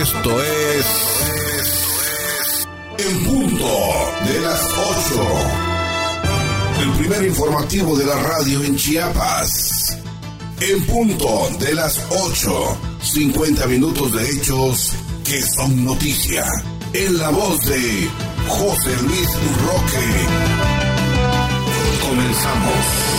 Esto es. En punto de las 8. El primer informativo de la radio en Chiapas. En punto de las 8. 50 minutos de hechos que son noticia. En la voz de José Luis Roque. Comenzamos.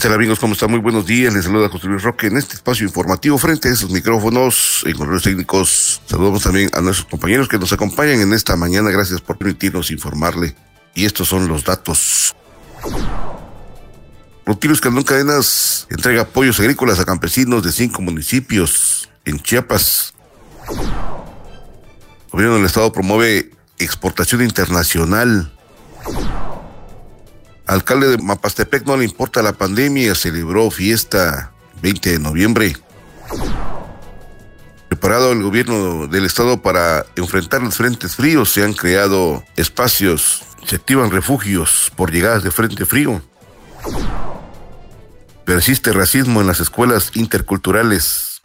Tal amigos? ¿Cómo están? Muy buenos días. Les saluda José Luis Roque en este espacio informativo frente a esos micrófonos y controles técnicos. Saludamos también a nuestros compañeros que nos acompañan en esta mañana. Gracias por permitirnos informarle. Y estos son los datos. Rutiles Candón Cadenas entrega apoyos agrícolas a campesinos de cinco municipios en Chiapas. El gobierno del Estado promueve exportación internacional Alcalde de Mapastepec no le importa la pandemia, celebró fiesta 20 de noviembre. Preparado el gobierno del estado para enfrentar los frentes fríos, se han creado espacios, se activan refugios por llegadas de frente frío. Persiste racismo en las escuelas interculturales.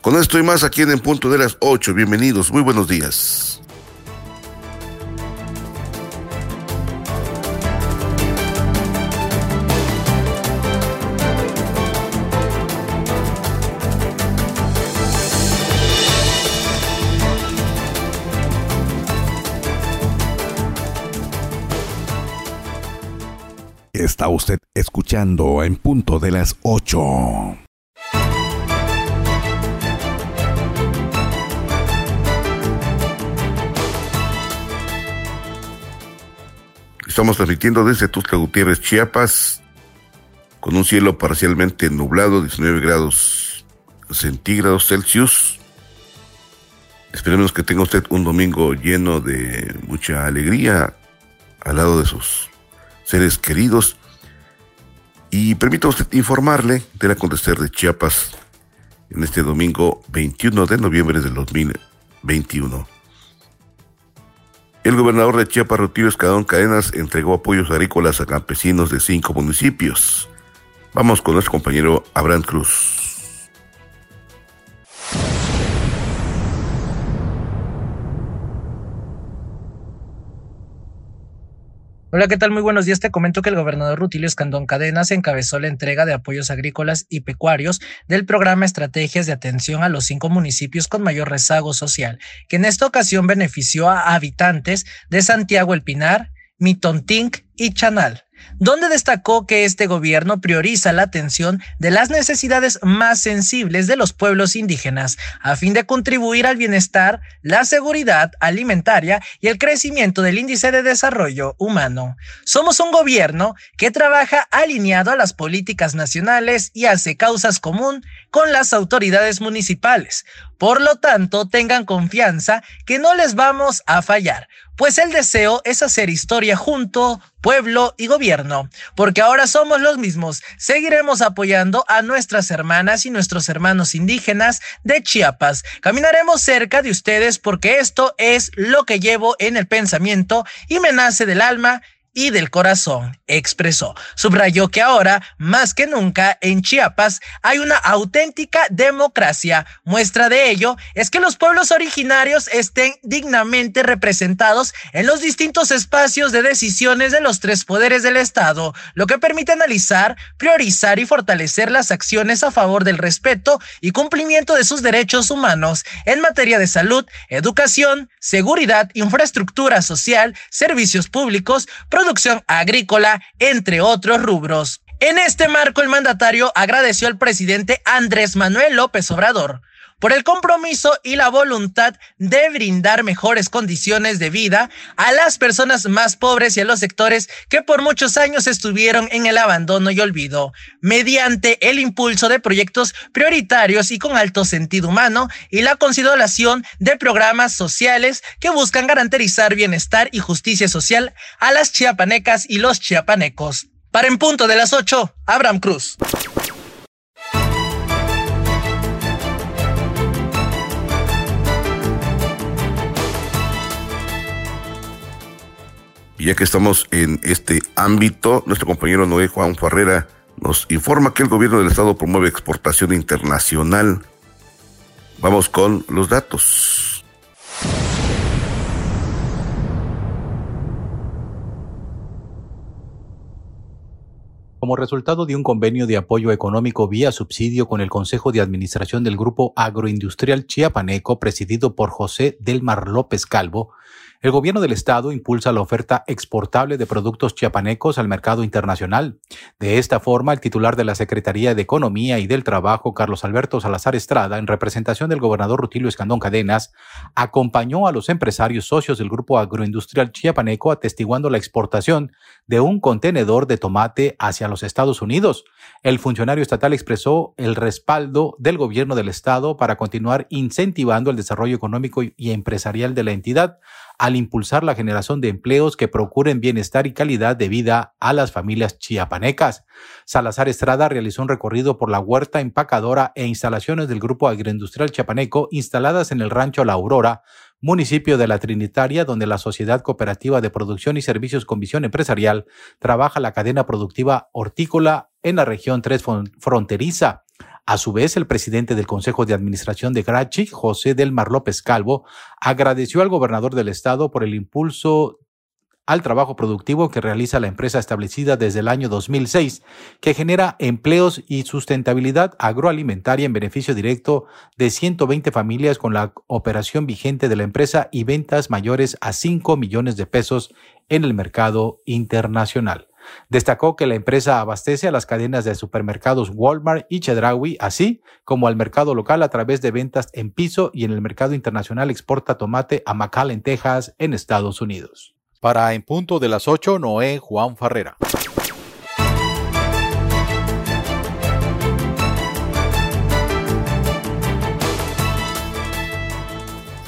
Con esto y más aquí en punto de las 8. Bienvenidos, muy buenos días. Está usted escuchando en punto de las 8. Estamos transmitiendo desde Tuxtla Gutiérrez, Chiapas, con un cielo parcialmente nublado, 19 grados centígrados Celsius. Esperemos que tenga usted un domingo lleno de mucha alegría al lado de sus seres queridos. Y permítame informarle del acontecer de Chiapas en este domingo 21 de noviembre del 2021. El gobernador de Chiapas, Rutilio Escadón Cadenas, entregó apoyos agrícolas a campesinos de cinco municipios. Vamos con nuestro compañero Abraham Cruz. Hola, ¿qué tal? Muy buenos días. Te comento que el gobernador Rutilio Escandón Cadenas encabezó la entrega de apoyos agrícolas y pecuarios del programa Estrategias de Atención a los cinco municipios con mayor rezago social, que en esta ocasión benefició a habitantes de Santiago El Pinar, Mitontink y Chanal donde destacó que este gobierno prioriza la atención de las necesidades más sensibles de los pueblos indígenas a fin de contribuir al bienestar, la seguridad alimentaria y el crecimiento del índice de desarrollo humano. Somos un gobierno que trabaja alineado a las políticas nacionales y hace causas común con las autoridades municipales. Por lo tanto, tengan confianza que no les vamos a fallar, pues el deseo es hacer historia junto, pueblo y gobierno, porque ahora somos los mismos. Seguiremos apoyando a nuestras hermanas y nuestros hermanos indígenas de Chiapas. Caminaremos cerca de ustedes porque esto es lo que llevo en el pensamiento y me nace del alma y del corazón, expresó. Subrayó que ahora, más que nunca, en Chiapas hay una auténtica democracia. Muestra de ello es que los pueblos originarios estén dignamente representados en los distintos espacios de decisiones de los tres poderes del Estado, lo que permite analizar, priorizar y fortalecer las acciones a favor del respeto y cumplimiento de sus derechos humanos en materia de salud, educación, seguridad, infraestructura social, servicios públicos, producción agrícola, entre otros rubros. En este marco, el mandatario agradeció al presidente Andrés Manuel López Obrador por el compromiso y la voluntad de brindar mejores condiciones de vida a las personas más pobres y a los sectores que por muchos años estuvieron en el abandono y olvido, mediante el impulso de proyectos prioritarios y con alto sentido humano y la consideración de programas sociales que buscan garantizar bienestar y justicia social a las chiapanecas y los chiapanecos. Para en punto de las 8, Abraham Cruz. Y ya que estamos en este ámbito, nuestro compañero Noé Juan Ferrera nos informa que el gobierno del estado promueve exportación internacional. Vamos con los datos. Como resultado de un convenio de apoyo económico vía subsidio con el Consejo de Administración del Grupo Agroindustrial Chiapaneco, presidido por José Delmar López Calvo, el gobierno del estado impulsa la oferta exportable de productos chiapanecos al mercado internacional. De esta forma, el titular de la Secretaría de Economía y del Trabajo, Carlos Alberto Salazar Estrada, en representación del gobernador Rutilio Escandón Cadenas, acompañó a los empresarios socios del grupo agroindustrial chiapaneco atestiguando la exportación de un contenedor de tomate hacia los Estados Unidos. El funcionario estatal expresó el respaldo del gobierno del estado para continuar incentivando el desarrollo económico y empresarial de la entidad al impulsar la generación de empleos que procuren bienestar y calidad de vida a las familias chiapanecas. Salazar Estrada realizó un recorrido por la huerta empacadora e instalaciones del Grupo Agroindustrial Chiapaneco instaladas en el rancho La Aurora, municipio de la Trinitaria, donde la Sociedad Cooperativa de Producción y Servicios con Visión Empresarial trabaja la cadena productiva hortícola en la región 3 fronteriza. A su vez, el presidente del Consejo de Administración de Grachi, José Delmar López Calvo, agradeció al gobernador del estado por el impulso al trabajo productivo que realiza la empresa establecida desde el año 2006, que genera empleos y sustentabilidad agroalimentaria en beneficio directo de 120 familias con la operación vigente de la empresa y ventas mayores a 5 millones de pesos en el mercado internacional. Destacó que la empresa abastece a las cadenas de supermercados Walmart y Chedraui, así como al mercado local a través de ventas en piso y en el mercado internacional exporta tomate a McAllen, Texas, en Estados Unidos. Para En Punto de las 8, Noé Juan Ferrera.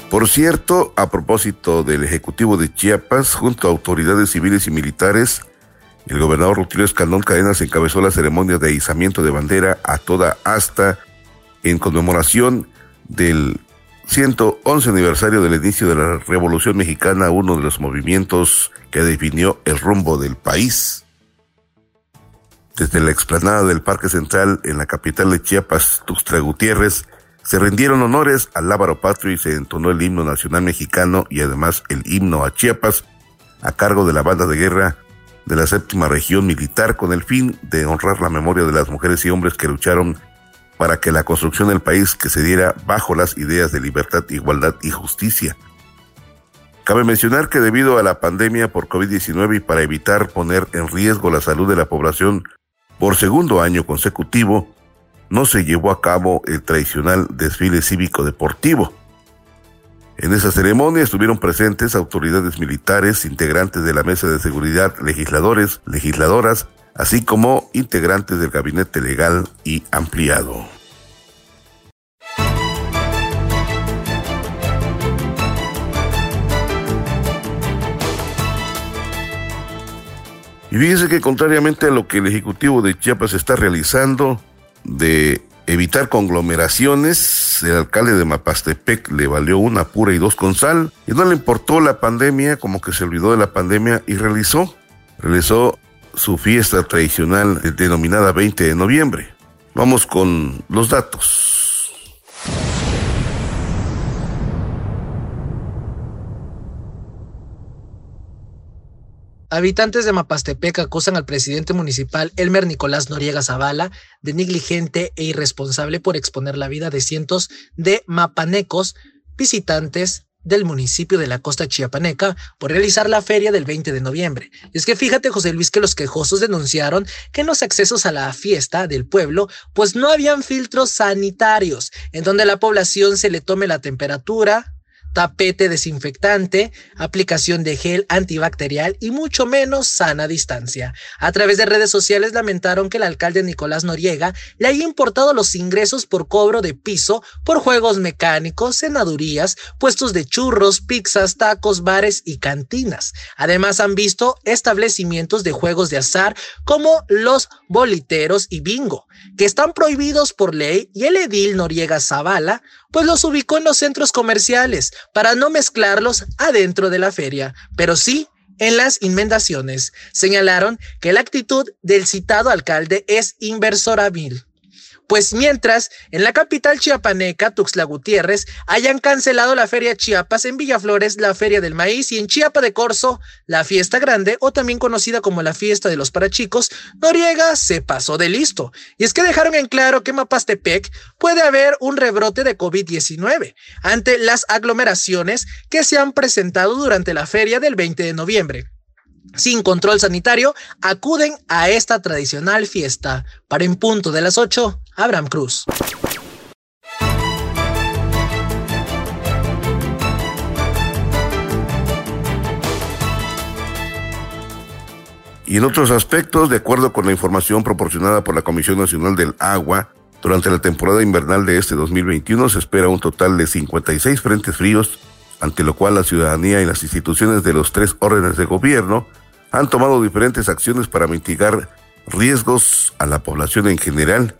Por cierto, a propósito del Ejecutivo de Chiapas, junto a autoridades civiles y militares, el gobernador Rutilio Escandón Cadenas encabezó la ceremonia de izamiento de bandera a toda asta en conmemoración del 111 aniversario del inicio de la Revolución Mexicana, uno de los movimientos que definió el rumbo del país. Desde la explanada del Parque Central en la capital de Chiapas, Tuxtla Gutiérrez, se rindieron honores al lábaro patrio y se entonó el himno nacional mexicano y además el himno a Chiapas a cargo de la banda de guerra de la séptima región militar con el fin de honrar la memoria de las mujeres y hombres que lucharon para que la construcción del país que se diera bajo las ideas de libertad, igualdad y justicia. Cabe mencionar que debido a la pandemia por COVID-19 y para evitar poner en riesgo la salud de la población por segundo año consecutivo, no se llevó a cabo el tradicional desfile cívico deportivo. En esa ceremonia estuvieron presentes autoridades militares, integrantes de la Mesa de Seguridad, legisladores, legisladoras, así como integrantes del gabinete legal y ampliado. Y fíjense que contrariamente a lo que el Ejecutivo de Chiapas está realizando de evitar conglomeraciones, el alcalde de Mapastepec le valió una pura y dos con sal, y no le importó la pandemia, como que se olvidó de la pandemia y realizó, realizó su fiesta tradicional denominada 20 de noviembre. Vamos con los datos. Habitantes de Mapastepec acusan al presidente municipal Elmer Nicolás Noriega Zavala de negligente e irresponsable por exponer la vida de cientos de mapanecos visitantes del municipio de la costa chiapaneca por realizar la feria del 20 de noviembre. Es que fíjate, José Luis, que los quejosos denunciaron que en los accesos a la fiesta del pueblo, pues no habían filtros sanitarios, en donde la población se le tome la temperatura, tapete desinfectante, aplicación de gel antibacterial y mucho menos sana distancia. A través de redes sociales lamentaron que el alcalde Nicolás Noriega le haya importado los ingresos por cobro de piso por juegos mecánicos, senadurías, puestos de churros, pizzas, tacos, bares y cantinas. Además han visto establecimientos de juegos de azar como los boliteros y bingo, que están prohibidos por ley y el edil Noriega Zavala pues los ubicó en los centros comerciales para no mezclarlos adentro de la feria, pero sí en las inmendaciones. Señalaron que la actitud del citado alcalde es inversorabil pues mientras en la capital chiapaneca, Tuxtla Gutiérrez, hayan cancelado la Feria Chiapas, en Villaflores la Feria del Maíz y en Chiapa de Corzo la Fiesta Grande o también conocida como la Fiesta de los Parachicos, Noriega se pasó de listo. Y es que dejaron en claro que en Mapastepec puede haber un rebrote de COVID-19 ante las aglomeraciones que se han presentado durante la feria del 20 de noviembre sin control sanitario, acuden a esta tradicional fiesta. Para en punto de las 8, Abraham Cruz. Y en otros aspectos, de acuerdo con la información proporcionada por la Comisión Nacional del Agua, durante la temporada invernal de este 2021 se espera un total de 56 frentes fríos, ante lo cual la ciudadanía y las instituciones de los tres órdenes de gobierno han tomado diferentes acciones para mitigar riesgos a la población en general.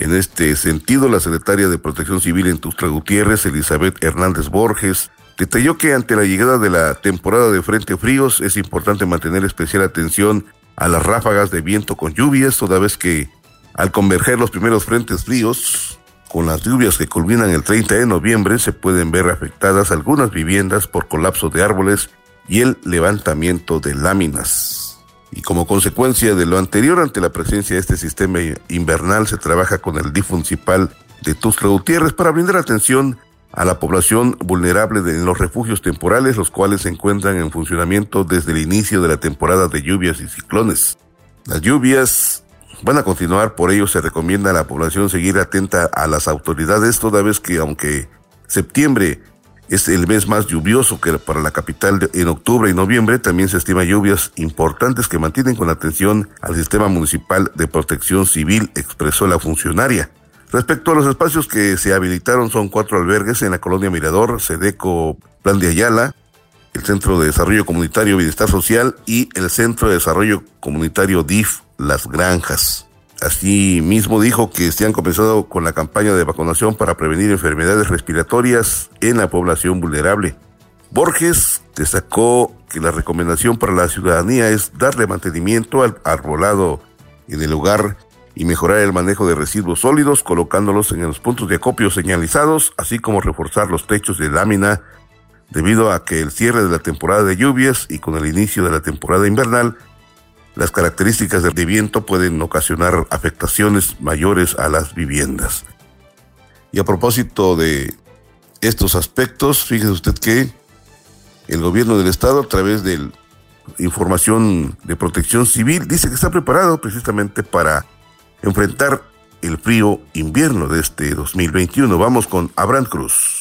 En este sentido, la secretaria de Protección Civil en Tuxtla Gutiérrez, Elizabeth Hernández Borges, detalló que ante la llegada de la temporada de frente fríos es importante mantener especial atención a las ráfagas de viento con lluvias, toda vez que al converger los primeros frentes fríos, con las lluvias que culminan el 30 de noviembre, se pueden ver afectadas algunas viviendas por colapso de árboles y el levantamiento de láminas. Y como consecuencia de lo anterior, ante la presencia de este sistema invernal, se trabaja con el DIF municipal de Tuxtla Gutiérrez para brindar atención a la población vulnerable en los refugios temporales, los cuales se encuentran en funcionamiento desde el inicio de la temporada de lluvias y ciclones. Las lluvias van a continuar, por ello se recomienda a la población seguir atenta a las autoridades, toda vez que aunque septiembre es el mes más lluvioso que para la capital en octubre y noviembre. También se estima lluvias importantes que mantienen con atención al sistema municipal de protección civil, expresó la funcionaria. Respecto a los espacios que se habilitaron, son cuatro albergues en la colonia Mirador, Sedeco, Plan de Ayala, el Centro de Desarrollo Comunitario Bienestar Social y el Centro de Desarrollo Comunitario DIF Las Granjas. Asimismo dijo que se han comenzado con la campaña de vacunación para prevenir enfermedades respiratorias en la población vulnerable. Borges destacó que la recomendación para la ciudadanía es darle mantenimiento al arbolado en el lugar y mejorar el manejo de residuos sólidos colocándolos en los puntos de acopio señalizados, así como reforzar los techos de lámina debido a que el cierre de la temporada de lluvias y con el inicio de la temporada invernal las características del viento pueden ocasionar afectaciones mayores a las viviendas. Y a propósito de estos aspectos, fíjese usted que el gobierno del estado a través de información de protección civil dice que está preparado precisamente para enfrentar el frío invierno de este 2021. Vamos con Abraham Cruz.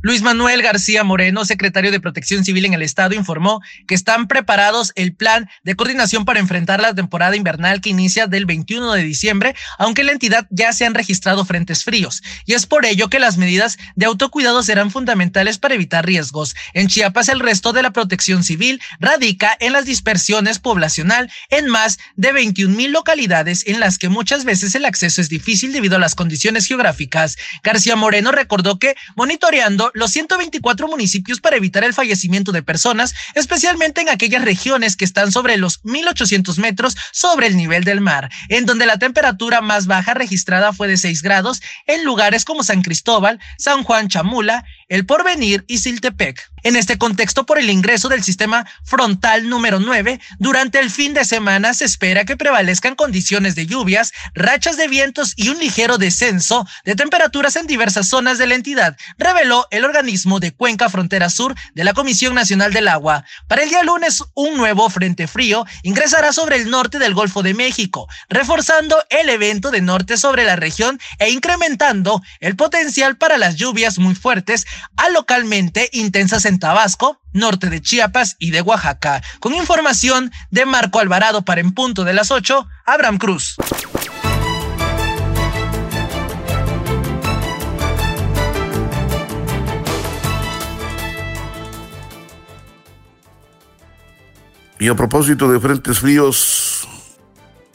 Luis Manuel García Moreno, secretario de Protección Civil en el Estado, informó que están preparados el plan de coordinación para enfrentar la temporada invernal que inicia del 21 de diciembre, aunque en la entidad ya se han registrado frentes fríos. Y es por ello que las medidas de autocuidado serán fundamentales para evitar riesgos. En Chiapas, el resto de la protección civil radica en las dispersiones poblacional en más de 21 mil localidades en las que muchas veces el acceso es difícil debido a las condiciones geográficas. García Moreno recordó que monitoreando los 124 municipios para evitar el fallecimiento de personas, especialmente en aquellas regiones que están sobre los 1800 metros sobre el nivel del mar, en donde la temperatura más baja registrada fue de 6 grados en lugares como San Cristóbal, San Juan Chamula, El Porvenir y Siltepec. En este contexto, por el ingreso del sistema frontal número 9, durante el fin de semana se espera que prevalezcan condiciones de lluvias, rachas de vientos y un ligero descenso de temperaturas en diversas zonas de la entidad, reveló el organismo de Cuenca Frontera Sur de la Comisión Nacional del Agua. Para el día lunes, un nuevo frente frío ingresará sobre el norte del Golfo de México, reforzando el evento de norte sobre la región e incrementando el potencial para las lluvias muy fuertes a localmente intensas en Tabasco, norte de Chiapas y de Oaxaca. Con información de Marco Alvarado para En Punto de las 8, Abraham Cruz. Y a propósito de frentes fríos,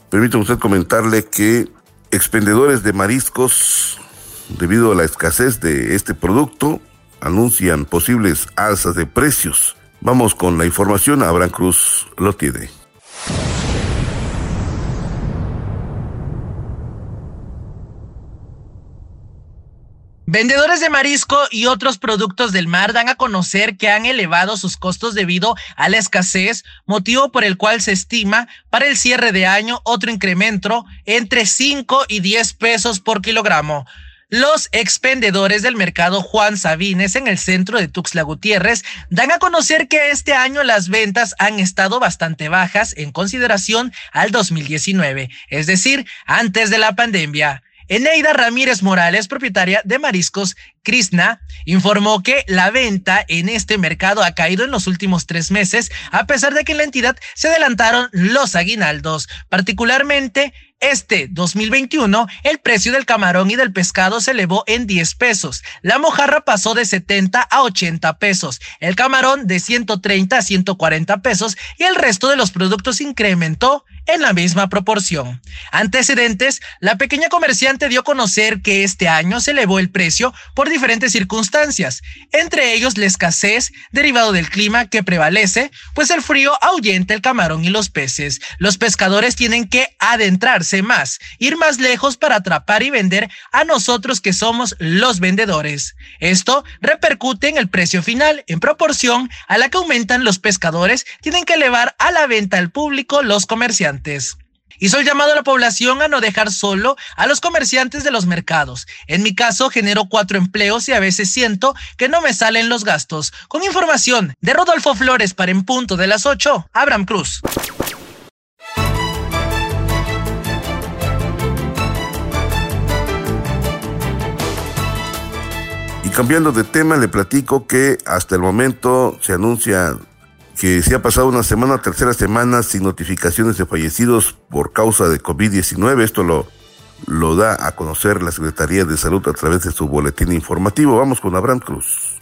permítame usted comentarle que expendedores de mariscos, debido a la escasez de este producto, anuncian posibles alzas de precios. Vamos con la información, Abraham Cruz lo tiene. Vendedores de marisco y otros productos del mar dan a conocer que han elevado sus costos debido a la escasez, motivo por el cual se estima para el cierre de año otro incremento entre 5 y 10 pesos por kilogramo. Los expendedores del mercado Juan Sabines en el centro de Tuxtla Gutiérrez dan a conocer que este año las ventas han estado bastante bajas en consideración al 2019, es decir, antes de la pandemia. Eneida Ramírez Morales, propietaria de Mariscos Krishna, informó que la venta en este mercado ha caído en los últimos tres meses, a pesar de que en la entidad se adelantaron los aguinaldos, particularmente este 2021, el precio del camarón y del pescado se elevó en 10 pesos. La mojarra pasó de 70 a 80 pesos, el camarón de 130 a 140 pesos y el resto de los productos incrementó en la misma proporción. Antecedentes, la pequeña comerciante dio a conocer que este año se elevó el precio por diferentes circunstancias, entre ellos la escasez derivado del clima que prevalece, pues el frío ahuyenta el camarón y los peces. Los pescadores tienen que adentrarse más, ir más lejos para atrapar y vender a nosotros que somos los vendedores. Esto repercute en el precio final, en proporción a la que aumentan los pescadores, tienen que elevar a la venta al público los comerciantes. Hizo el llamado a la población a no dejar solo a los comerciantes de los mercados. En mi caso, genero cuatro empleos y a veces siento que no me salen los gastos. Con información de Rodolfo Flores para En Punto de las 8, Abraham Cruz. cambiando de tema, le platico que hasta el momento se anuncia que se ha pasado una semana, tercera semana sin notificaciones de fallecidos por causa de COVID-19. Esto lo, lo da a conocer la Secretaría de Salud a través de su boletín informativo. Vamos con Abraham Cruz.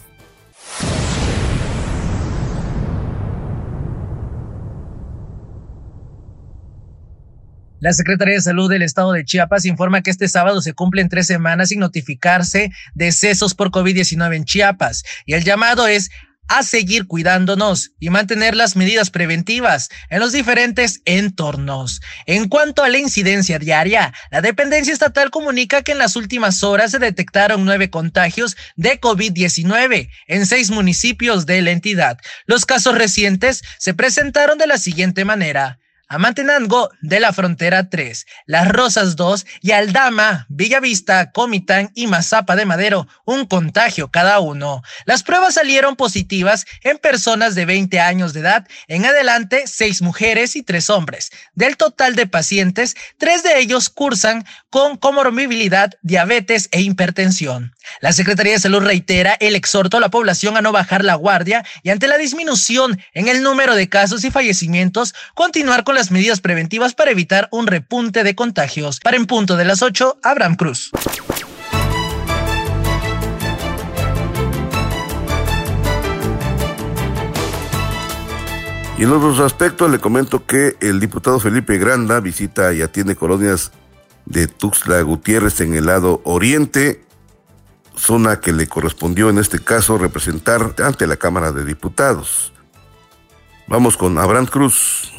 La Secretaría de Salud del Estado de Chiapas informa que este sábado se cumplen tres semanas sin notificarse decesos por COVID-19 en Chiapas y el llamado es a seguir cuidándonos y mantener las medidas preventivas en los diferentes entornos. En cuanto a la incidencia diaria, la dependencia estatal comunica que en las últimas horas se detectaron nueve contagios de COVID-19 en seis municipios de la entidad. Los casos recientes se presentaron de la siguiente manera. Amantenango de la Frontera 3, Las Rosas 2 y Aldama, Villavista, Comitán y Mazapa de Madero, un contagio cada uno. Las pruebas salieron positivas en personas de 20 años de edad, en adelante seis mujeres y tres hombres. Del total de pacientes, tres de ellos cursan con comorbilidad, diabetes e hipertensión. La Secretaría de Salud reitera el exhorto a la población a no bajar la guardia y ante la disminución en el número de casos y fallecimientos, continuar con las medidas preventivas para evitar un repunte de contagios. Para en punto de las 8, Abraham Cruz. Y en otros aspectos le comento que el diputado Felipe Granda visita y atiende colonias de Tuxtla Gutiérrez en el lado oriente, zona que le correspondió en este caso representar ante la Cámara de Diputados. Vamos con Abraham Cruz.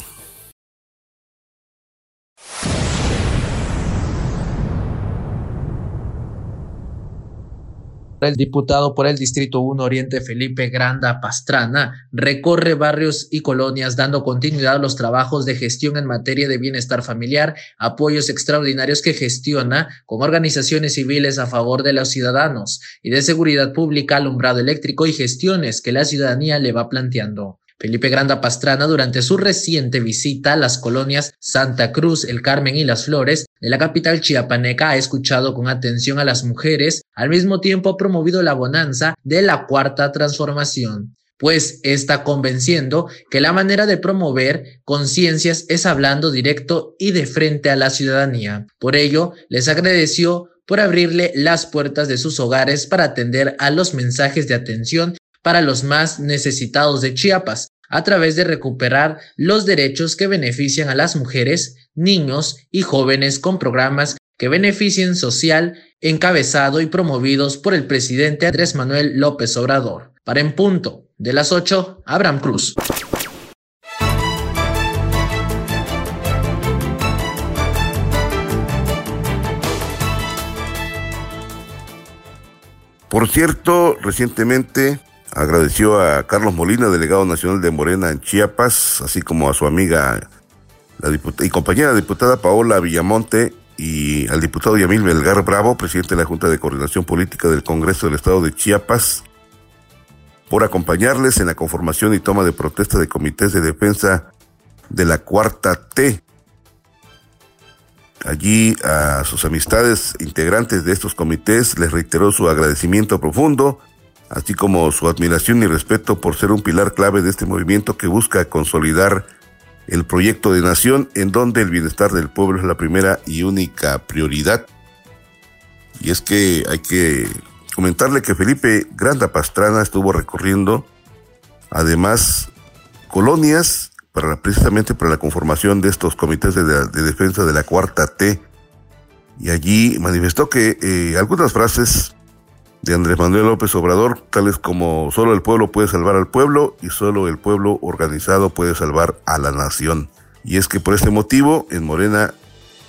El diputado por el Distrito 1 Oriente Felipe Granda Pastrana recorre barrios y colonias dando continuidad a los trabajos de gestión en materia de bienestar familiar, apoyos extraordinarios que gestiona con organizaciones civiles a favor de los ciudadanos y de seguridad pública, alumbrado eléctrico y gestiones que la ciudadanía le va planteando. Felipe Granda Pastrana, durante su reciente visita a las colonias Santa Cruz, El Carmen y Las Flores de la capital chiapaneca, ha escuchado con atención a las mujeres, al mismo tiempo ha promovido la bonanza de la cuarta transformación pues está convenciendo que la manera de promover conciencias es hablando directo y de frente a la ciudadanía. Por ello, les agradeció por abrirle las puertas de sus hogares para atender a los mensajes de atención para los más necesitados de Chiapas, a través de recuperar los derechos que benefician a las mujeres, niños y jóvenes con programas que beneficien social, encabezado y promovidos por el presidente Andrés Manuel López Obrador. Para en punto de las 8, Abraham Cruz. Por cierto, recientemente agradeció a Carlos Molina, delegado nacional de Morena en Chiapas, así como a su amiga y compañera diputada Paola Villamonte y al diputado Yamil Melgar Bravo, presidente de la Junta de Coordinación Política del Congreso del Estado de Chiapas, por acompañarles en la conformación y toma de protesta de comités de defensa de la Cuarta T, Allí a sus amistades integrantes de estos comités les reiteró su agradecimiento profundo, así como su admiración y respeto por ser un pilar clave de este movimiento que busca consolidar el proyecto de nación en donde el bienestar del pueblo es la primera y única prioridad. Y es que hay que comentarle que Felipe Granda Pastrana estuvo recorriendo además colonias para precisamente para la conformación de estos comités de, defensa de la cuarta T. Y allí manifestó que eh, algunas frases de Andrés Manuel López Obrador, tales como solo el pueblo puede salvar al pueblo y solo el pueblo organizado puede salvar a la nación. Y es que por este motivo en Morena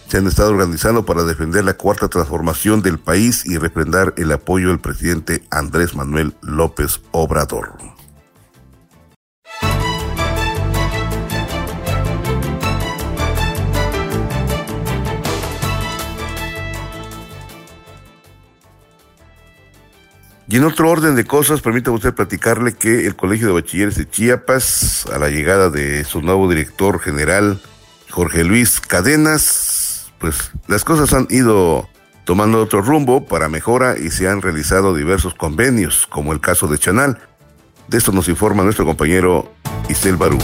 se han estado organizando para defender la cuarta transformación del país y refrendar el apoyo del presidente Andrés Manuel López Obrador. Y en otro orden de cosas, permítame usted platicarle que el Colegio de Bachilleres de Chiapas, a la llegada de su nuevo director general, Jorge Luis Cadenas, pues las cosas han ido tomando otro rumbo para mejora y se han realizado diversos convenios, como el caso de Chanal. De esto nos informa nuestro compañero Isel Barú.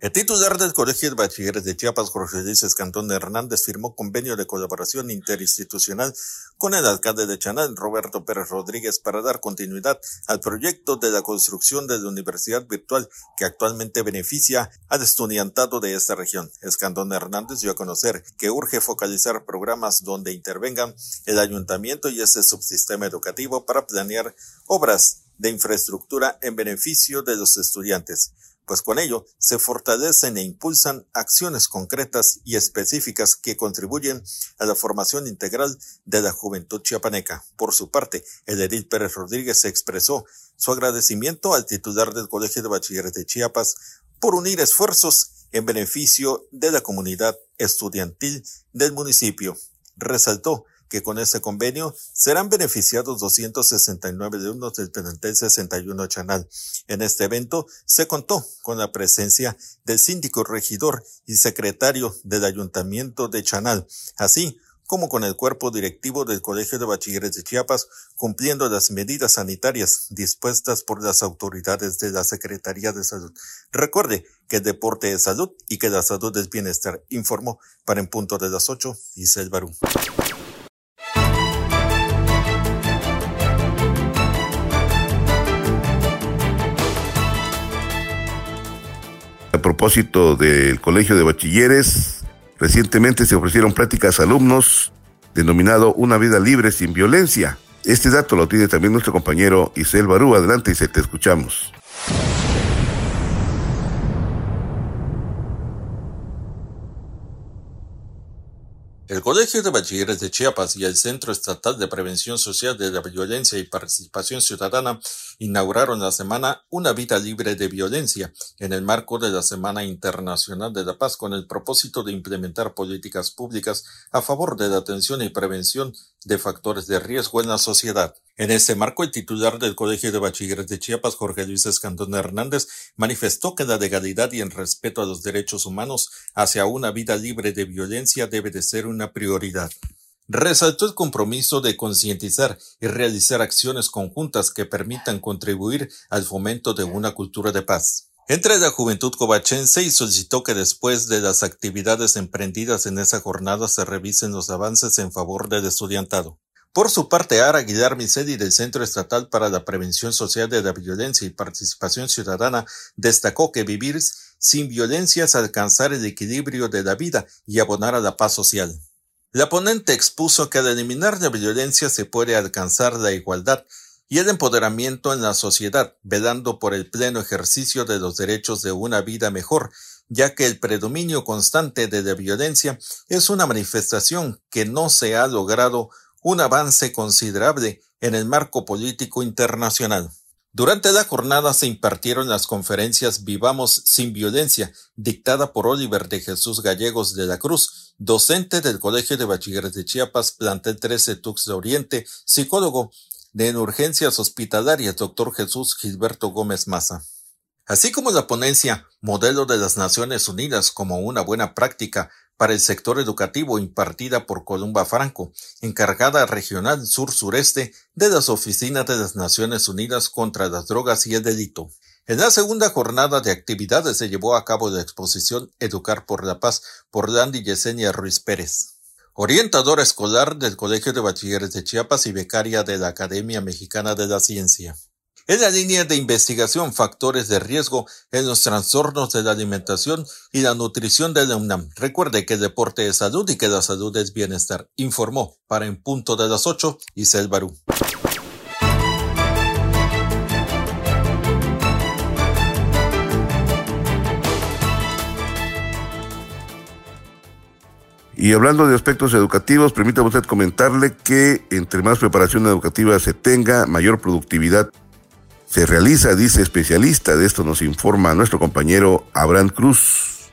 El titular del Colegio de Bachilleres de Chiapas, Jorge Luis Escantón Hernández, firmó convenio de colaboración interinstitucional con el alcalde de Chanal, Roberto Pérez Rodríguez, para dar continuidad al proyecto de la construcción de la universidad virtual que actualmente beneficia al estudiantado de esta región. Escantón Hernández dio a conocer que urge focalizar programas donde intervengan el ayuntamiento y ese subsistema educativo para planear obras de infraestructura en beneficio de los estudiantes pues con ello se fortalecen e impulsan acciones concretas y específicas que contribuyen a la formación integral de la juventud chiapaneca. Por su parte, el Pérez Rodríguez expresó su agradecimiento al titular del Colegio de Bachilleres de Chiapas por unir esfuerzos en beneficio de la comunidad estudiantil del municipio. Resaltó que con este convenio serán beneficiados 269 alumnos del plantel 61 Chanal. En este evento se contó con la presencia del síndico regidor y secretario del ayuntamiento de Chanal, así como con el cuerpo directivo del Colegio de Bachilleres de Chiapas, cumpliendo las medidas sanitarias dispuestas por las autoridades de la Secretaría de Salud. Recuerde que deporte es salud y que la salud es bienestar, informó para en punto de las 8, Isel Barú. A propósito del Colegio de Bachilleres, recientemente se ofrecieron pláticas a alumnos denominado Una vida libre sin violencia. Este dato lo tiene también nuestro compañero Isel Barú. Adelante y se te escuchamos. El Colegio de Bachilleres de Chiapas y el Centro Estatal de Prevención Social de la Violencia y Participación Ciudadana inauguraron la semana Una vida libre de violencia en el marco de la Semana Internacional de la Paz con el propósito de implementar políticas públicas a favor de la atención y prevención de factores de riesgo en la sociedad. En este marco, el titular del Colegio de Bachilleres de Chiapas, Jorge Luis Escandón Hernández, manifestó que la legalidad y el respeto a los derechos humanos hacia una vida libre de violencia debe de ser una prioridad. Resaltó el compromiso de concientizar y realizar acciones conjuntas que permitan contribuir al fomento de una cultura de paz. Entre la juventud covachense y solicitó que después de las actividades emprendidas en esa jornada se revisen los avances en favor del estudiantado. Por su parte, Ara Aguilar Misedi del Centro Estatal para la Prevención Social de la Violencia y Participación Ciudadana destacó que vivir sin violencia es alcanzar el equilibrio de la vida y abonar a la paz social. La ponente expuso que al eliminar la violencia se puede alcanzar la igualdad y el empoderamiento en la sociedad, velando por el pleno ejercicio de los derechos de una vida mejor, ya que el predominio constante de la violencia es una manifestación que no se ha logrado un avance considerable en el marco político internacional. Durante la jornada se impartieron las conferencias Vivamos sin violencia, dictada por Oliver de Jesús Gallegos de la Cruz, docente del Colegio de Bachilleres de Chiapas, plantel 13 Tux de Oriente, psicólogo de urgencias hospitalarias, doctor Jesús Gilberto Gómez Maza. Así como la ponencia Modelo de las Naciones Unidas como una buena práctica para el sector educativo impartida por Columba Franco, encargada regional sur-sureste de las oficinas de las Naciones Unidas contra las drogas y el delito. En la segunda jornada de actividades se llevó a cabo la exposición Educar por la Paz por Landy Yesenia Ruiz Pérez. Orientadora escolar del Colegio de Bachilleres de Chiapas y becaria de la Academia Mexicana de la Ciencia. En la línea de investigación factores de riesgo en los trastornos de la alimentación y la nutrición de la UNAM. Recuerde que el deporte es salud y que la salud es bienestar. Informó para en punto de las 8 Isel Barú. Y hablando de aspectos educativos, permítame usted comentarle que entre más preparación educativa se tenga, mayor productividad se realiza, dice especialista. De esto nos informa nuestro compañero Abraham Cruz.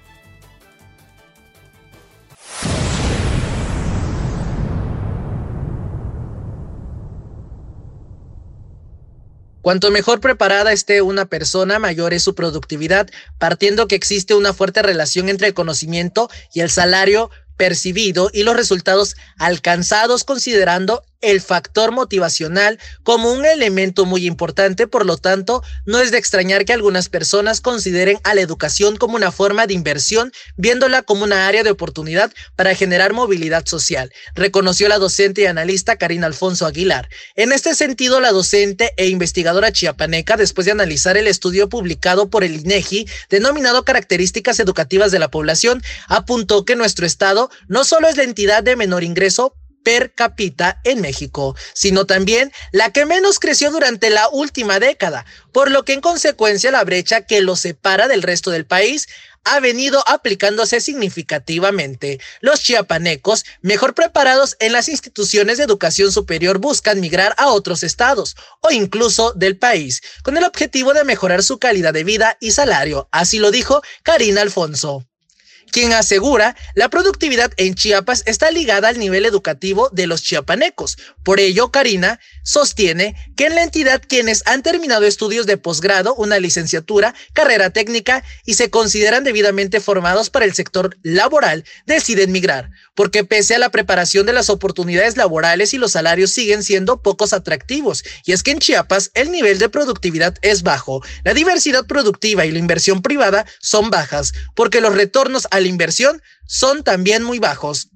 Cuanto mejor preparada esté una persona, mayor es su productividad, partiendo que existe una fuerte relación entre el conocimiento y el salario percibido y los resultados alcanzados considerando el factor motivacional como un elemento muy importante, por lo tanto, no es de extrañar que algunas personas consideren a la educación como una forma de inversión, viéndola como una área de oportunidad para generar movilidad social, reconoció la docente y analista Karina Alfonso Aguilar. En este sentido, la docente e investigadora chiapaneca, después de analizar el estudio publicado por el INEGI, denominado Características Educativas de la Población, apuntó que nuestro estado no solo es la entidad de menor ingreso, per cápita en México, sino también la que menos creció durante la última década, por lo que en consecuencia la brecha que lo separa del resto del país ha venido aplicándose significativamente. Los chiapanecos, mejor preparados en las instituciones de educación superior, buscan migrar a otros estados o incluso del país, con el objetivo de mejorar su calidad de vida y salario. Así lo dijo Karina Alfonso quien asegura la productividad en Chiapas está ligada al nivel educativo de los chiapanecos. Por ello, Karina sostiene que en la entidad quienes han terminado estudios de posgrado, una licenciatura, carrera técnica y se consideran debidamente formados para el sector laboral deciden migrar, porque pese a la preparación de las oportunidades laborales y los salarios siguen siendo pocos atractivos, y es que en Chiapas el nivel de productividad es bajo, la diversidad productiva y la inversión privada son bajas, porque los retornos a la inversión son también muy bajos.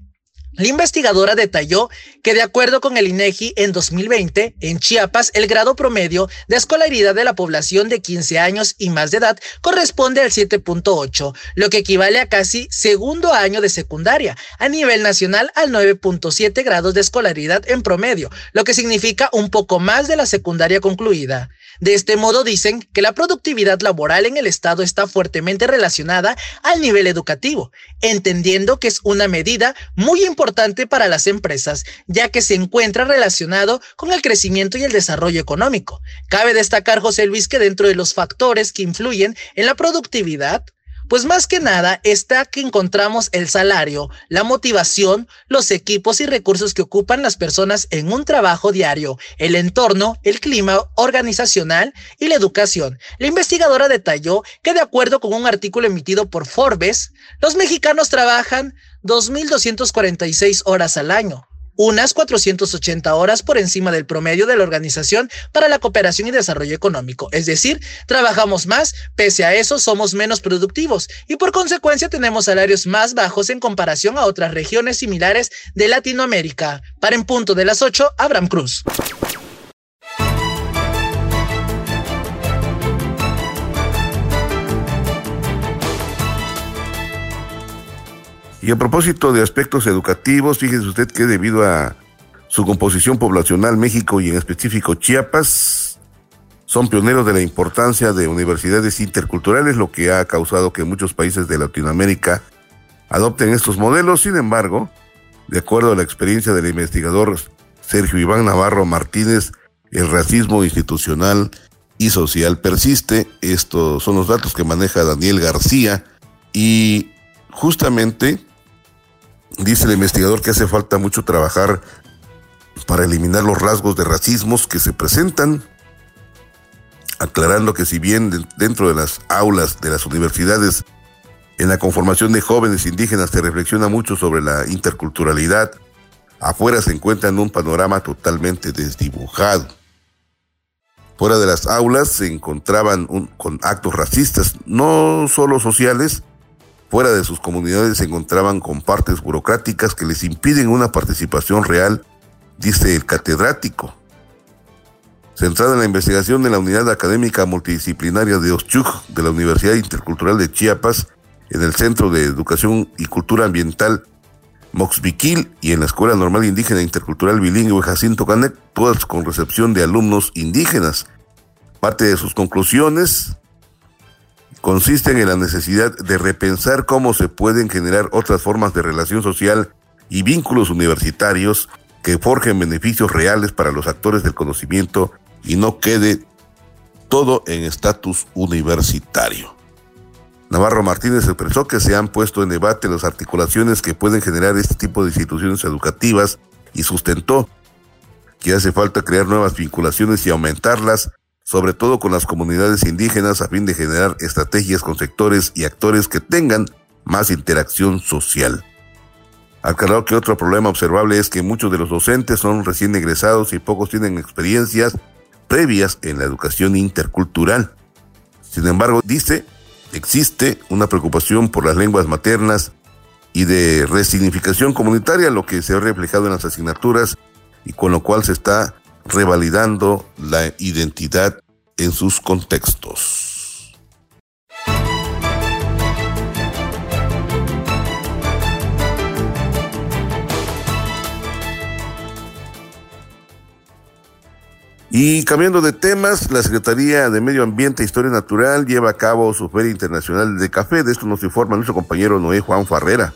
La investigadora detalló que de acuerdo con el INEGI en 2020 en Chiapas el grado promedio de escolaridad de la población de 15 años y más de edad corresponde al 7.8, lo que equivale a casi segundo año de secundaria, a nivel nacional al 9.7 grados de escolaridad en promedio, lo que significa un poco más de la secundaria concluida. De este modo dicen que la productividad laboral en el Estado está fuertemente relacionada al nivel educativo, entendiendo que es una medida muy importante para las empresas, ya que se encuentra relacionado con el crecimiento y el desarrollo económico. Cabe destacar, José Luis, que dentro de los factores que influyen en la productividad, pues más que nada está que encontramos el salario, la motivación, los equipos y recursos que ocupan las personas en un trabajo diario, el entorno, el clima organizacional y la educación. La investigadora detalló que de acuerdo con un artículo emitido por Forbes, los mexicanos trabajan 2.246 horas al año, unas 480 horas por encima del promedio de la Organización para la Cooperación y Desarrollo Económico. Es decir, trabajamos más, pese a eso somos menos productivos y por consecuencia tenemos salarios más bajos en comparación a otras regiones similares de Latinoamérica. Para en punto de las 8, Abraham Cruz. Y a propósito de aspectos educativos, fíjese usted que debido a su composición poblacional, México y en específico Chiapas, son pioneros de la importancia de universidades interculturales, lo que ha causado que muchos países de Latinoamérica adopten estos modelos. Sin embargo, de acuerdo a la experiencia del investigador Sergio Iván Navarro Martínez, el racismo institucional y social persiste. Estos son los datos que maneja Daniel García y justamente Dice el investigador que hace falta mucho trabajar para eliminar los rasgos de racismos que se presentan, aclarando que si bien dentro de las aulas de las universidades, en la conformación de jóvenes indígenas se reflexiona mucho sobre la interculturalidad, afuera se encuentra en un panorama totalmente desdibujado. Fuera de las aulas se encontraban con actos racistas, no solo sociales, Fuera de sus comunidades se encontraban con partes burocráticas que les impiden una participación real, dice el catedrático. Centrada en la investigación de la Unidad Académica Multidisciplinaria de Ochuc de la Universidad Intercultural de Chiapas, en el Centro de Educación y Cultura Ambiental Moxbiquil y en la Escuela Normal Indígena Intercultural Bilingüe Jacinto Canet, todas con recepción de alumnos indígenas. Parte de sus conclusiones consisten en la necesidad de repensar cómo se pueden generar otras formas de relación social y vínculos universitarios que forjen beneficios reales para los actores del conocimiento y no quede todo en estatus universitario. Navarro Martínez expresó que se han puesto en debate las articulaciones que pueden generar este tipo de instituciones educativas y sustentó que hace falta crear nuevas vinculaciones y aumentarlas sobre todo con las comunidades indígenas a fin de generar estrategias con sectores y actores que tengan más interacción social. Aclaró que otro problema observable es que muchos de los docentes son recién egresados y pocos tienen experiencias previas en la educación intercultural. Sin embargo, dice, existe una preocupación por las lenguas maternas y de resignificación comunitaria, lo que se ha reflejado en las asignaturas y con lo cual se está revalidando la identidad en sus contextos. Y cambiando de temas, la Secretaría de Medio Ambiente e Historia Natural lleva a cabo su Feria Internacional de Café. De esto nos informa nuestro compañero Noé Juan Farrera.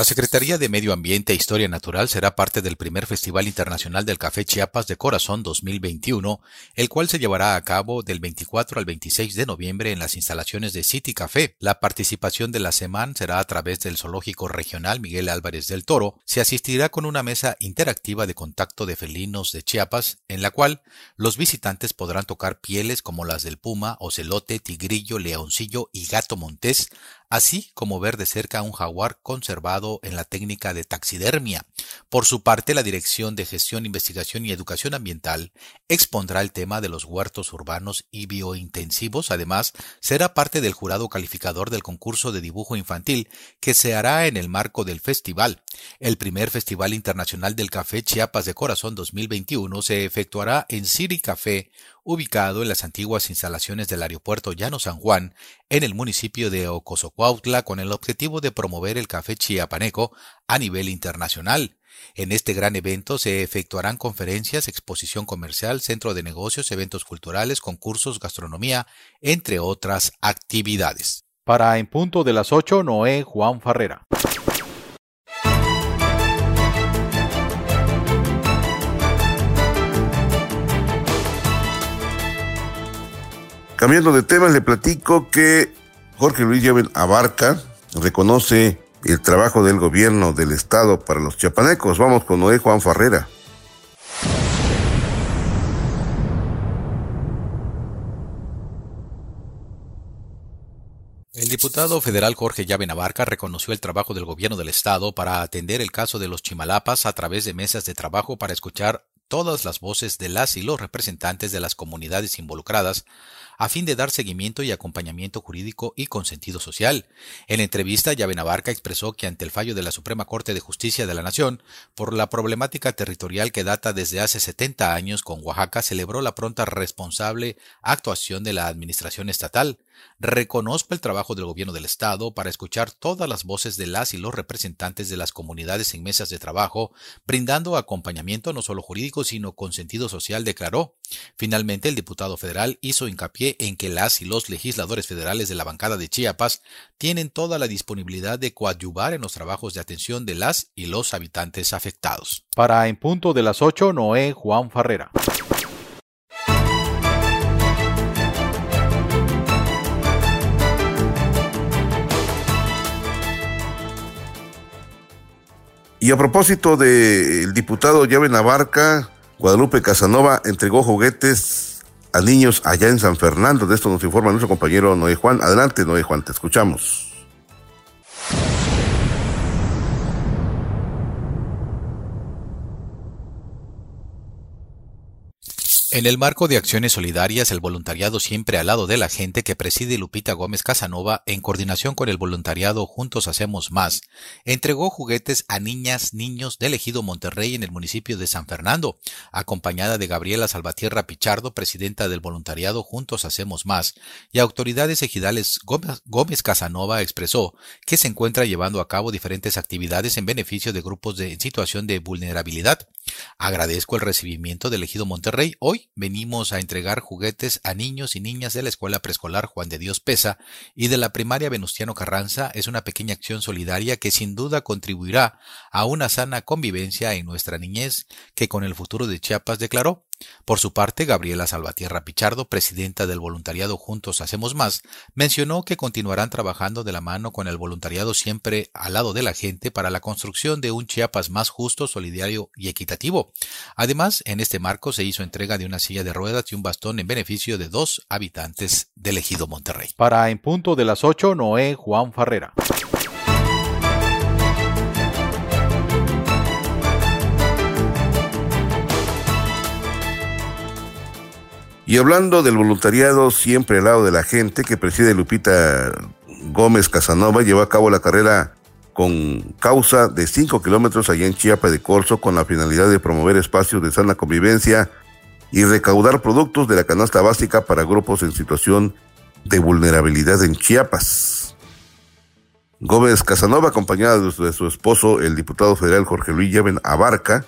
La Secretaría de Medio Ambiente e Historia Natural será parte del primer Festival Internacional del Café Chiapas de Corazón 2021, el cual se llevará a cabo del 24 al 26 de noviembre en las instalaciones de City Café. La participación de la semana será a través del Zoológico Regional Miguel Álvarez del Toro. Se asistirá con una mesa interactiva de contacto de felinos de Chiapas, en la cual los visitantes podrán tocar pieles como las del puma, ocelote, tigrillo, leoncillo y gato montés, así como ver de cerca un jaguar conservado en la técnica de taxidermia. Por su parte, la Dirección de Gestión, Investigación y Educación Ambiental expondrá el tema de los huertos urbanos y biointensivos. Además, será parte del jurado calificador del concurso de dibujo infantil que se hará en el marco del festival. El primer Festival Internacional del Café Chiapas de Corazón 2021 se efectuará en City Café, ubicado en las antiguas instalaciones del aeropuerto Llano San Juan, en el municipio de Ocosocuautla, con el objetivo de promover el café chiapaneco a nivel internacional. En este gran evento se efectuarán conferencias, exposición comercial, centro de negocios, eventos culturales, concursos, gastronomía, entre otras actividades. Para En Punto de las 8, Noé Juan Farrera. Cambiando de temas, le platico que Jorge Luis Llaven Abarca reconoce el trabajo del gobierno del Estado para los chiapanecos. Vamos con Noé Juan Farrera. diputado federal Jorge Llave Navarca reconoció el trabajo del gobierno del estado para atender el caso de los chimalapas a través de mesas de trabajo para escuchar todas las voces de las y los representantes de las comunidades involucradas a fin de dar seguimiento y acompañamiento jurídico y con sentido social. En la entrevista, Llave Navarca expresó que ante el fallo de la Suprema Corte de Justicia de la Nación, por la problemática territorial que data desde hace 70 años con Oaxaca, celebró la pronta responsable actuación de la Administración estatal. Reconozco el trabajo del gobierno del Estado para escuchar todas las voces de las y los representantes de las comunidades en mesas de trabajo, brindando acompañamiento no solo jurídico, sino con sentido social, declaró. Finalmente, el diputado federal hizo hincapié en que las y los legisladores federales de la bancada de Chiapas tienen toda la disponibilidad de coadyuvar en los trabajos de atención de las y los habitantes afectados. Para En Punto de las 8, Noé Juan Farrera. Y a propósito del diputado Llave Navarca, Guadalupe Casanova entregó juguetes a niños allá en San Fernando. De esto nos informa nuestro compañero Noé Juan. Adelante, Noé Juan, te escuchamos. En el marco de acciones solidarias, el voluntariado siempre al lado de la gente que preside Lupita Gómez Casanova, en coordinación con el voluntariado Juntos Hacemos Más, entregó juguetes a niñas, niños del ejido Monterrey en el municipio de San Fernando, acompañada de Gabriela Salvatierra Pichardo, presidenta del voluntariado Juntos Hacemos Más, y autoridades ejidales Gómez, Casanova expresó que se encuentra llevando a cabo diferentes actividades en beneficio de grupos de, en situación de vulnerabilidad. Agradezco el recibimiento del ejido Monterrey hoy venimos a entregar juguetes a niños y niñas de la escuela preescolar Juan de Dios Pesa y de la primaria Venustiano Carranza. Es una pequeña acción solidaria que sin duda contribuirá a una sana convivencia en nuestra niñez que con el futuro de Chiapas declaró. Por su parte, Gabriela Salvatierra Pichardo, presidenta del voluntariado Juntos Hacemos Más, mencionó que continuarán trabajando de la mano con el voluntariado siempre al lado de la gente para la construcción de un Chiapas más justo, solidario y equitativo. Además, en este marco se hizo entrega de una silla de ruedas y un bastón en beneficio de dos habitantes del ejido Monterrey. Para En Punto de las 8, Noé Juan Farrera. Y hablando del voluntariado siempre al lado de la gente que preside Lupita Gómez Casanova, llevó a cabo la carrera con causa de 5 kilómetros allá en Chiapa de Corzo con la finalidad de promover espacios de sana convivencia y recaudar productos de la canasta básica para grupos en situación de vulnerabilidad en Chiapas. Gómez Casanova, acompañada de su esposo, el diputado federal Jorge Luis Lleven Abarca,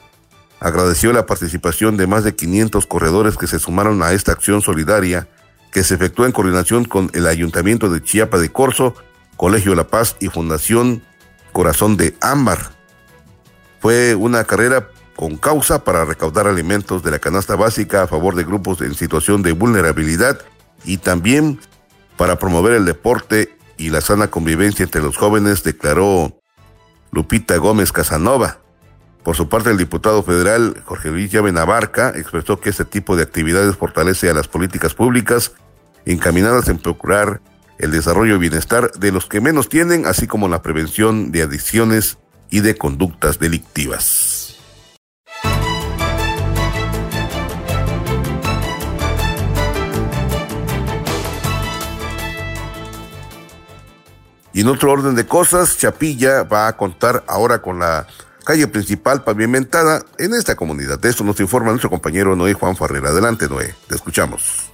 agradeció la participación de más de 500 corredores que se sumaron a esta acción solidaria que se efectuó en coordinación con el Ayuntamiento de Chiapa de Corzo, Colegio La Paz y Fundación Corazón de Ámbar. Fue una carrera con causa para recaudar alimentos de la canasta básica a favor de grupos en situación de vulnerabilidad y también para promover el deporte y la sana convivencia entre los jóvenes, declaró Lupita Gómez Casanova. Por su parte, el diputado federal Jorge Luis Llave Navarca expresó que este tipo de actividades fortalece a las políticas públicas encaminadas en procurar el desarrollo y bienestar de los que menos tienen, así como la prevención de adicciones y de conductas delictivas. Y en otro orden de cosas, Chapilla va a contar ahora con la calle principal pavimentada en esta comunidad. De esto nos informa nuestro compañero Noé Juan Farrera. Adelante, Noé, te escuchamos.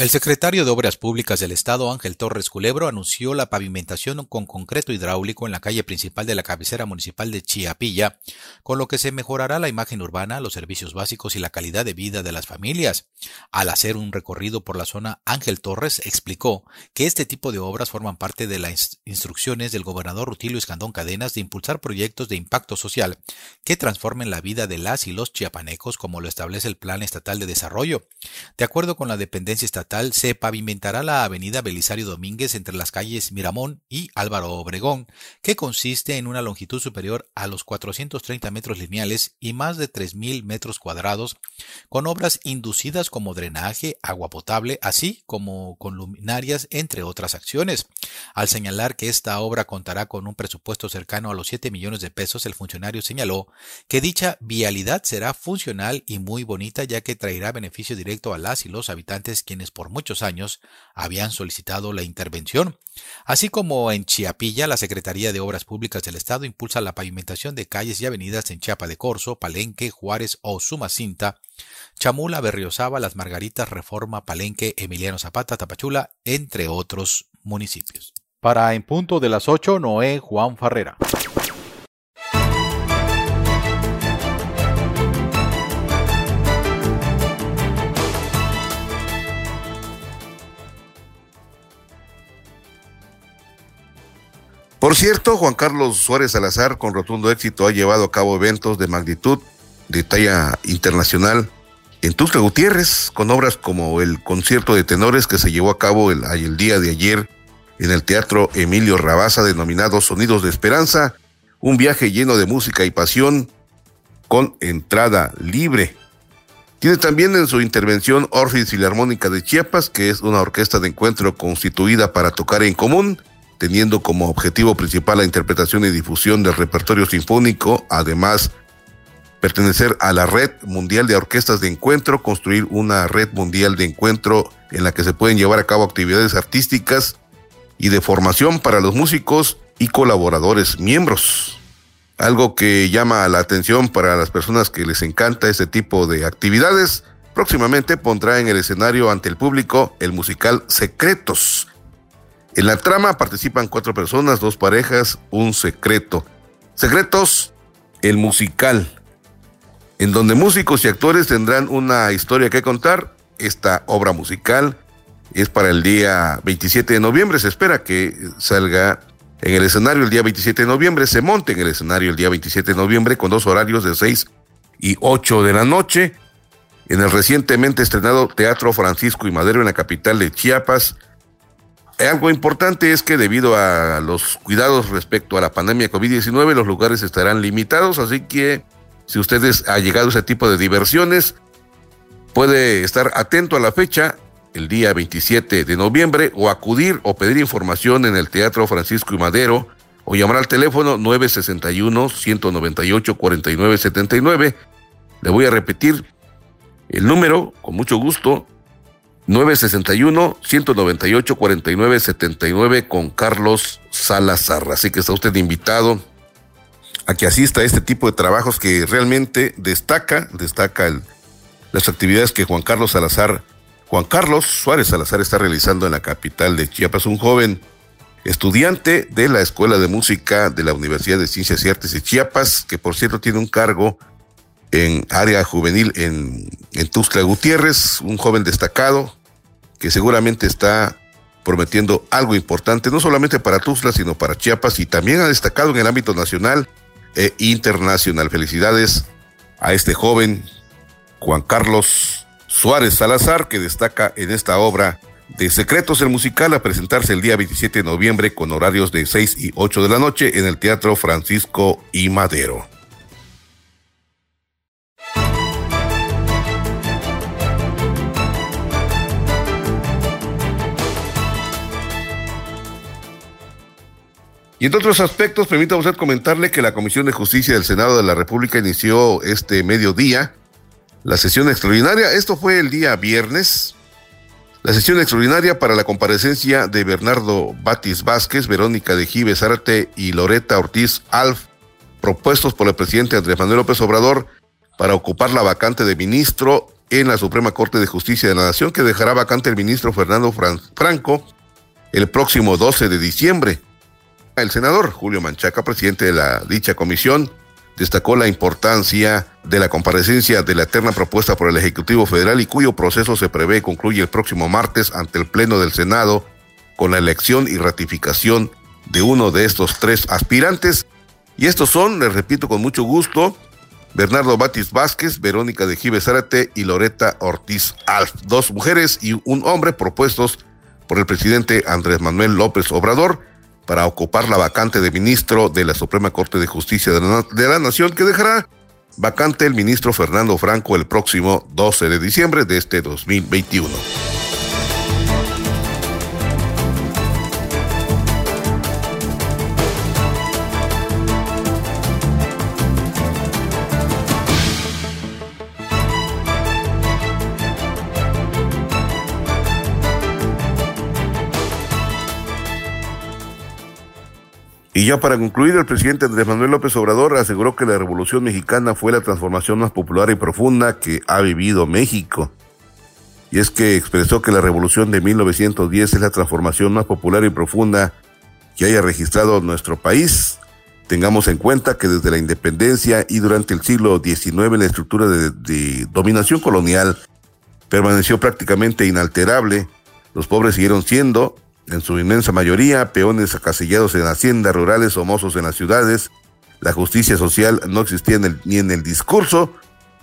El secretario de Obras Públicas del Estado, Ángel Torres Culebro, anunció la pavimentación con concreto hidráulico en la calle principal de la cabecera municipal de Chiapilla, con lo que se mejorará la imagen urbana, los servicios básicos y la calidad de vida de las familias. Al hacer un recorrido por la zona, Ángel Torres explicó que este tipo de obras forman parte de las instrucciones del gobernador Rutilio Escandón Cadenas de impulsar proyectos de impacto social que transformen la vida de las y los chiapanecos como lo establece el Plan Estatal de Desarrollo. De acuerdo con la dependencia estatal, se pavimentará la avenida Belisario Domínguez entre las calles Miramón y Álvaro Obregón, que consiste en una longitud superior a los 430 metros lineales y más de 3.000 metros cuadrados, con obras inducidas como drenaje, agua potable, así como con luminarias, entre otras acciones. Al señalar que esta obra contará con un presupuesto cercano a los 7 millones de pesos, el funcionario señaló que dicha vialidad será funcional y muy bonita ya que traerá beneficio directo a las y los habitantes quienes por muchos años habían solicitado la intervención. Así como en Chiapilla, la Secretaría de Obras Públicas del Estado impulsa la pavimentación de calles y avenidas en Chiapa de Corzo, Palenque, Juárez o Sumacinta, Chamula, Berriosaba, Las Margaritas, Reforma, Palenque, Emiliano Zapata, Tapachula, entre otros municipios. Para En Punto de las 8, Noé Juan Farrera. Por cierto, Juan Carlos Suárez Salazar, con rotundo éxito, ha llevado a cabo eventos de magnitud de talla internacional en Tuxtla Gutiérrez, con obras como el concierto de tenores que se llevó a cabo el, el día de ayer en el Teatro Emilio Rabaza, denominado Sonidos de Esperanza, un viaje lleno de música y pasión con entrada libre. Tiene también en su intervención Orfis Filarmónica de Chiapas, que es una orquesta de encuentro constituida para tocar en común teniendo como objetivo principal la interpretación y difusión del repertorio sinfónico, además pertenecer a la red mundial de orquestas de encuentro, construir una red mundial de encuentro en la que se pueden llevar a cabo actividades artísticas y de formación para los músicos y colaboradores miembros. Algo que llama la atención para las personas que les encanta este tipo de actividades, próximamente pondrá en el escenario ante el público el musical Secretos, en la trama participan cuatro personas, dos parejas, un secreto. Secretos, el musical, en donde músicos y actores tendrán una historia que contar. Esta obra musical es para el día 27 de noviembre. Se espera que salga en el escenario el día 27 de noviembre. Se monte en el escenario el día 27 de noviembre con dos horarios de 6 y 8 de la noche. En el recientemente estrenado Teatro Francisco y Madero en la capital de Chiapas algo importante es que debido a los cuidados respecto a la pandemia COVID-19, los lugares estarán limitados, así que si ustedes ha llegado a ese tipo de diversiones, puede estar atento a la fecha, el día 27 de noviembre, o acudir o pedir información en el Teatro Francisco y Madero, o llamar al teléfono 961-198-4979. Le voy a repetir el número, con mucho gusto, 961-198-4979 con Carlos Salazar. Así que está usted invitado a que asista a este tipo de trabajos que realmente destaca, destaca las actividades que Juan Carlos Salazar, Juan Carlos Suárez Salazar está realizando en la capital de Chiapas, un joven estudiante de la Escuela de Música de la Universidad de Ciencias y Artes de Chiapas, que por cierto tiene un cargo en área juvenil en, en Tuxtla Gutiérrez, un joven destacado, que seguramente está prometiendo algo importante, no solamente para Tuzla, sino para Chiapas y también ha destacado en el ámbito nacional e internacional. Felicidades a este joven Juan Carlos Suárez Salazar, que destaca en esta obra de Secretos el Musical a presentarse el día 27 de noviembre con horarios de 6 y 8 de la noche en el Teatro Francisco y Madero. Y en otros aspectos, permítame usted comentarle que la Comisión de Justicia del Senado de la República inició este mediodía la sesión extraordinaria. Esto fue el día viernes. La sesión extraordinaria para la comparecencia de Bernardo Batis Vázquez, Verónica de Gives Arte y Loreta Ortiz Alf, propuestos por el presidente Andrés Manuel López Obrador para ocupar la vacante de ministro en la Suprema Corte de Justicia de la Nación, que dejará vacante el ministro Fernando Franco el próximo 12 de diciembre. El senador Julio Manchaca, presidente de la dicha comisión, destacó la importancia de la comparecencia de la eterna propuesta por el Ejecutivo Federal y cuyo proceso se prevé concluye el próximo martes ante el Pleno del Senado con la elección y ratificación de uno de estos tres aspirantes. Y estos son, les repito con mucho gusto, Bernardo Batis Vázquez, Verónica de Gives Zárate y Loreta Ortiz Alf, dos mujeres y un hombre propuestos por el presidente Andrés Manuel López Obrador para ocupar la vacante de ministro de la Suprema Corte de Justicia de la, Nación que dejará vacante el ministro Fernando Franco el próximo 12 de diciembre de este 2021. Y ya para concluir, el presidente Andrés Manuel López Obrador aseguró que la Revolución Mexicana fue la transformación más popular y profunda que ha vivido México. Y es que expresó que la Revolución de 1910 es la transformación más popular y profunda que haya registrado nuestro país. Tengamos en cuenta que desde la independencia y durante el siglo XIX la estructura de, de dominación colonial permaneció prácticamente inalterable. Los pobres siguieron siendo en su inmensa mayoría, peones acasillados en haciendas rurales o mozos en las ciudades. La justicia social no existía ni en el discurso,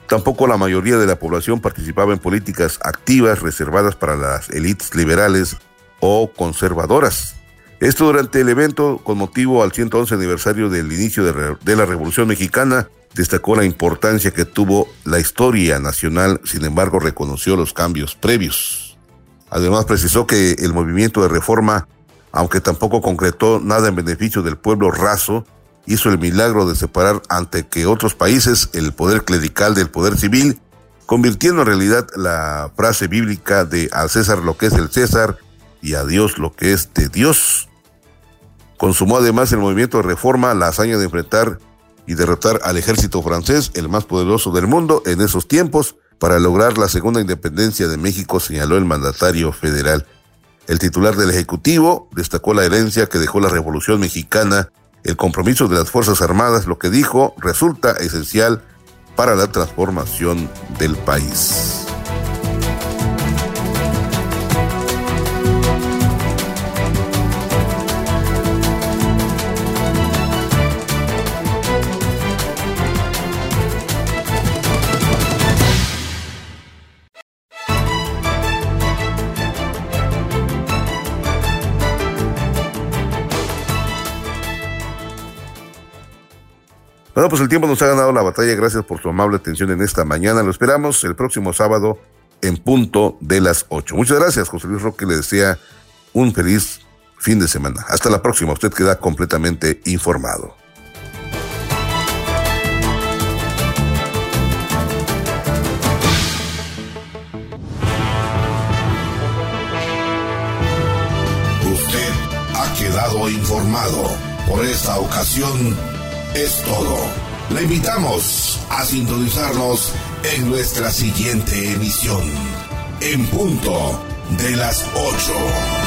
tampoco la mayoría de la población participaba en políticas activas reservadas para las élites liberales o conservadoras. Esto durante el evento con motivo al 111 aniversario del inicio de, de la Revolución Mexicana, destacó la importancia que tuvo la historia nacional, sin embargo reconoció los cambios previos. Además precisó que el movimiento de reforma, aunque tampoco concretó nada en beneficio del pueblo raso, hizo el milagro de separar ante que otros países el poder clerical del poder civil, convirtiendo en realidad la frase bíblica de al César lo que es el César y a Dios lo que es de Dios. Consumó además el movimiento de reforma la hazaña de enfrentar y derrotar al ejército francés, el más poderoso del mundo en esos tiempos, para lograr la segunda independencia de México, señaló el mandatario federal. El titular del Ejecutivo destacó la herencia que dejó la Revolución Mexicana, el compromiso de las Fuerzas Armadas, lo que dijo resulta esencial para la transformación del país. Bueno, pues el tiempo nos ha ganado la batalla. Gracias por su amable atención en esta mañana. Lo esperamos el próximo sábado en punto de las 8. Muchas gracias, José Luis Roque. Le desea un feliz fin de semana. Hasta la próxima. Usted queda completamente informado. Usted ha quedado informado. Por esta ocasión es todo. Le invitamos a sintonizarnos en nuestra siguiente emisión, en punto de las 8.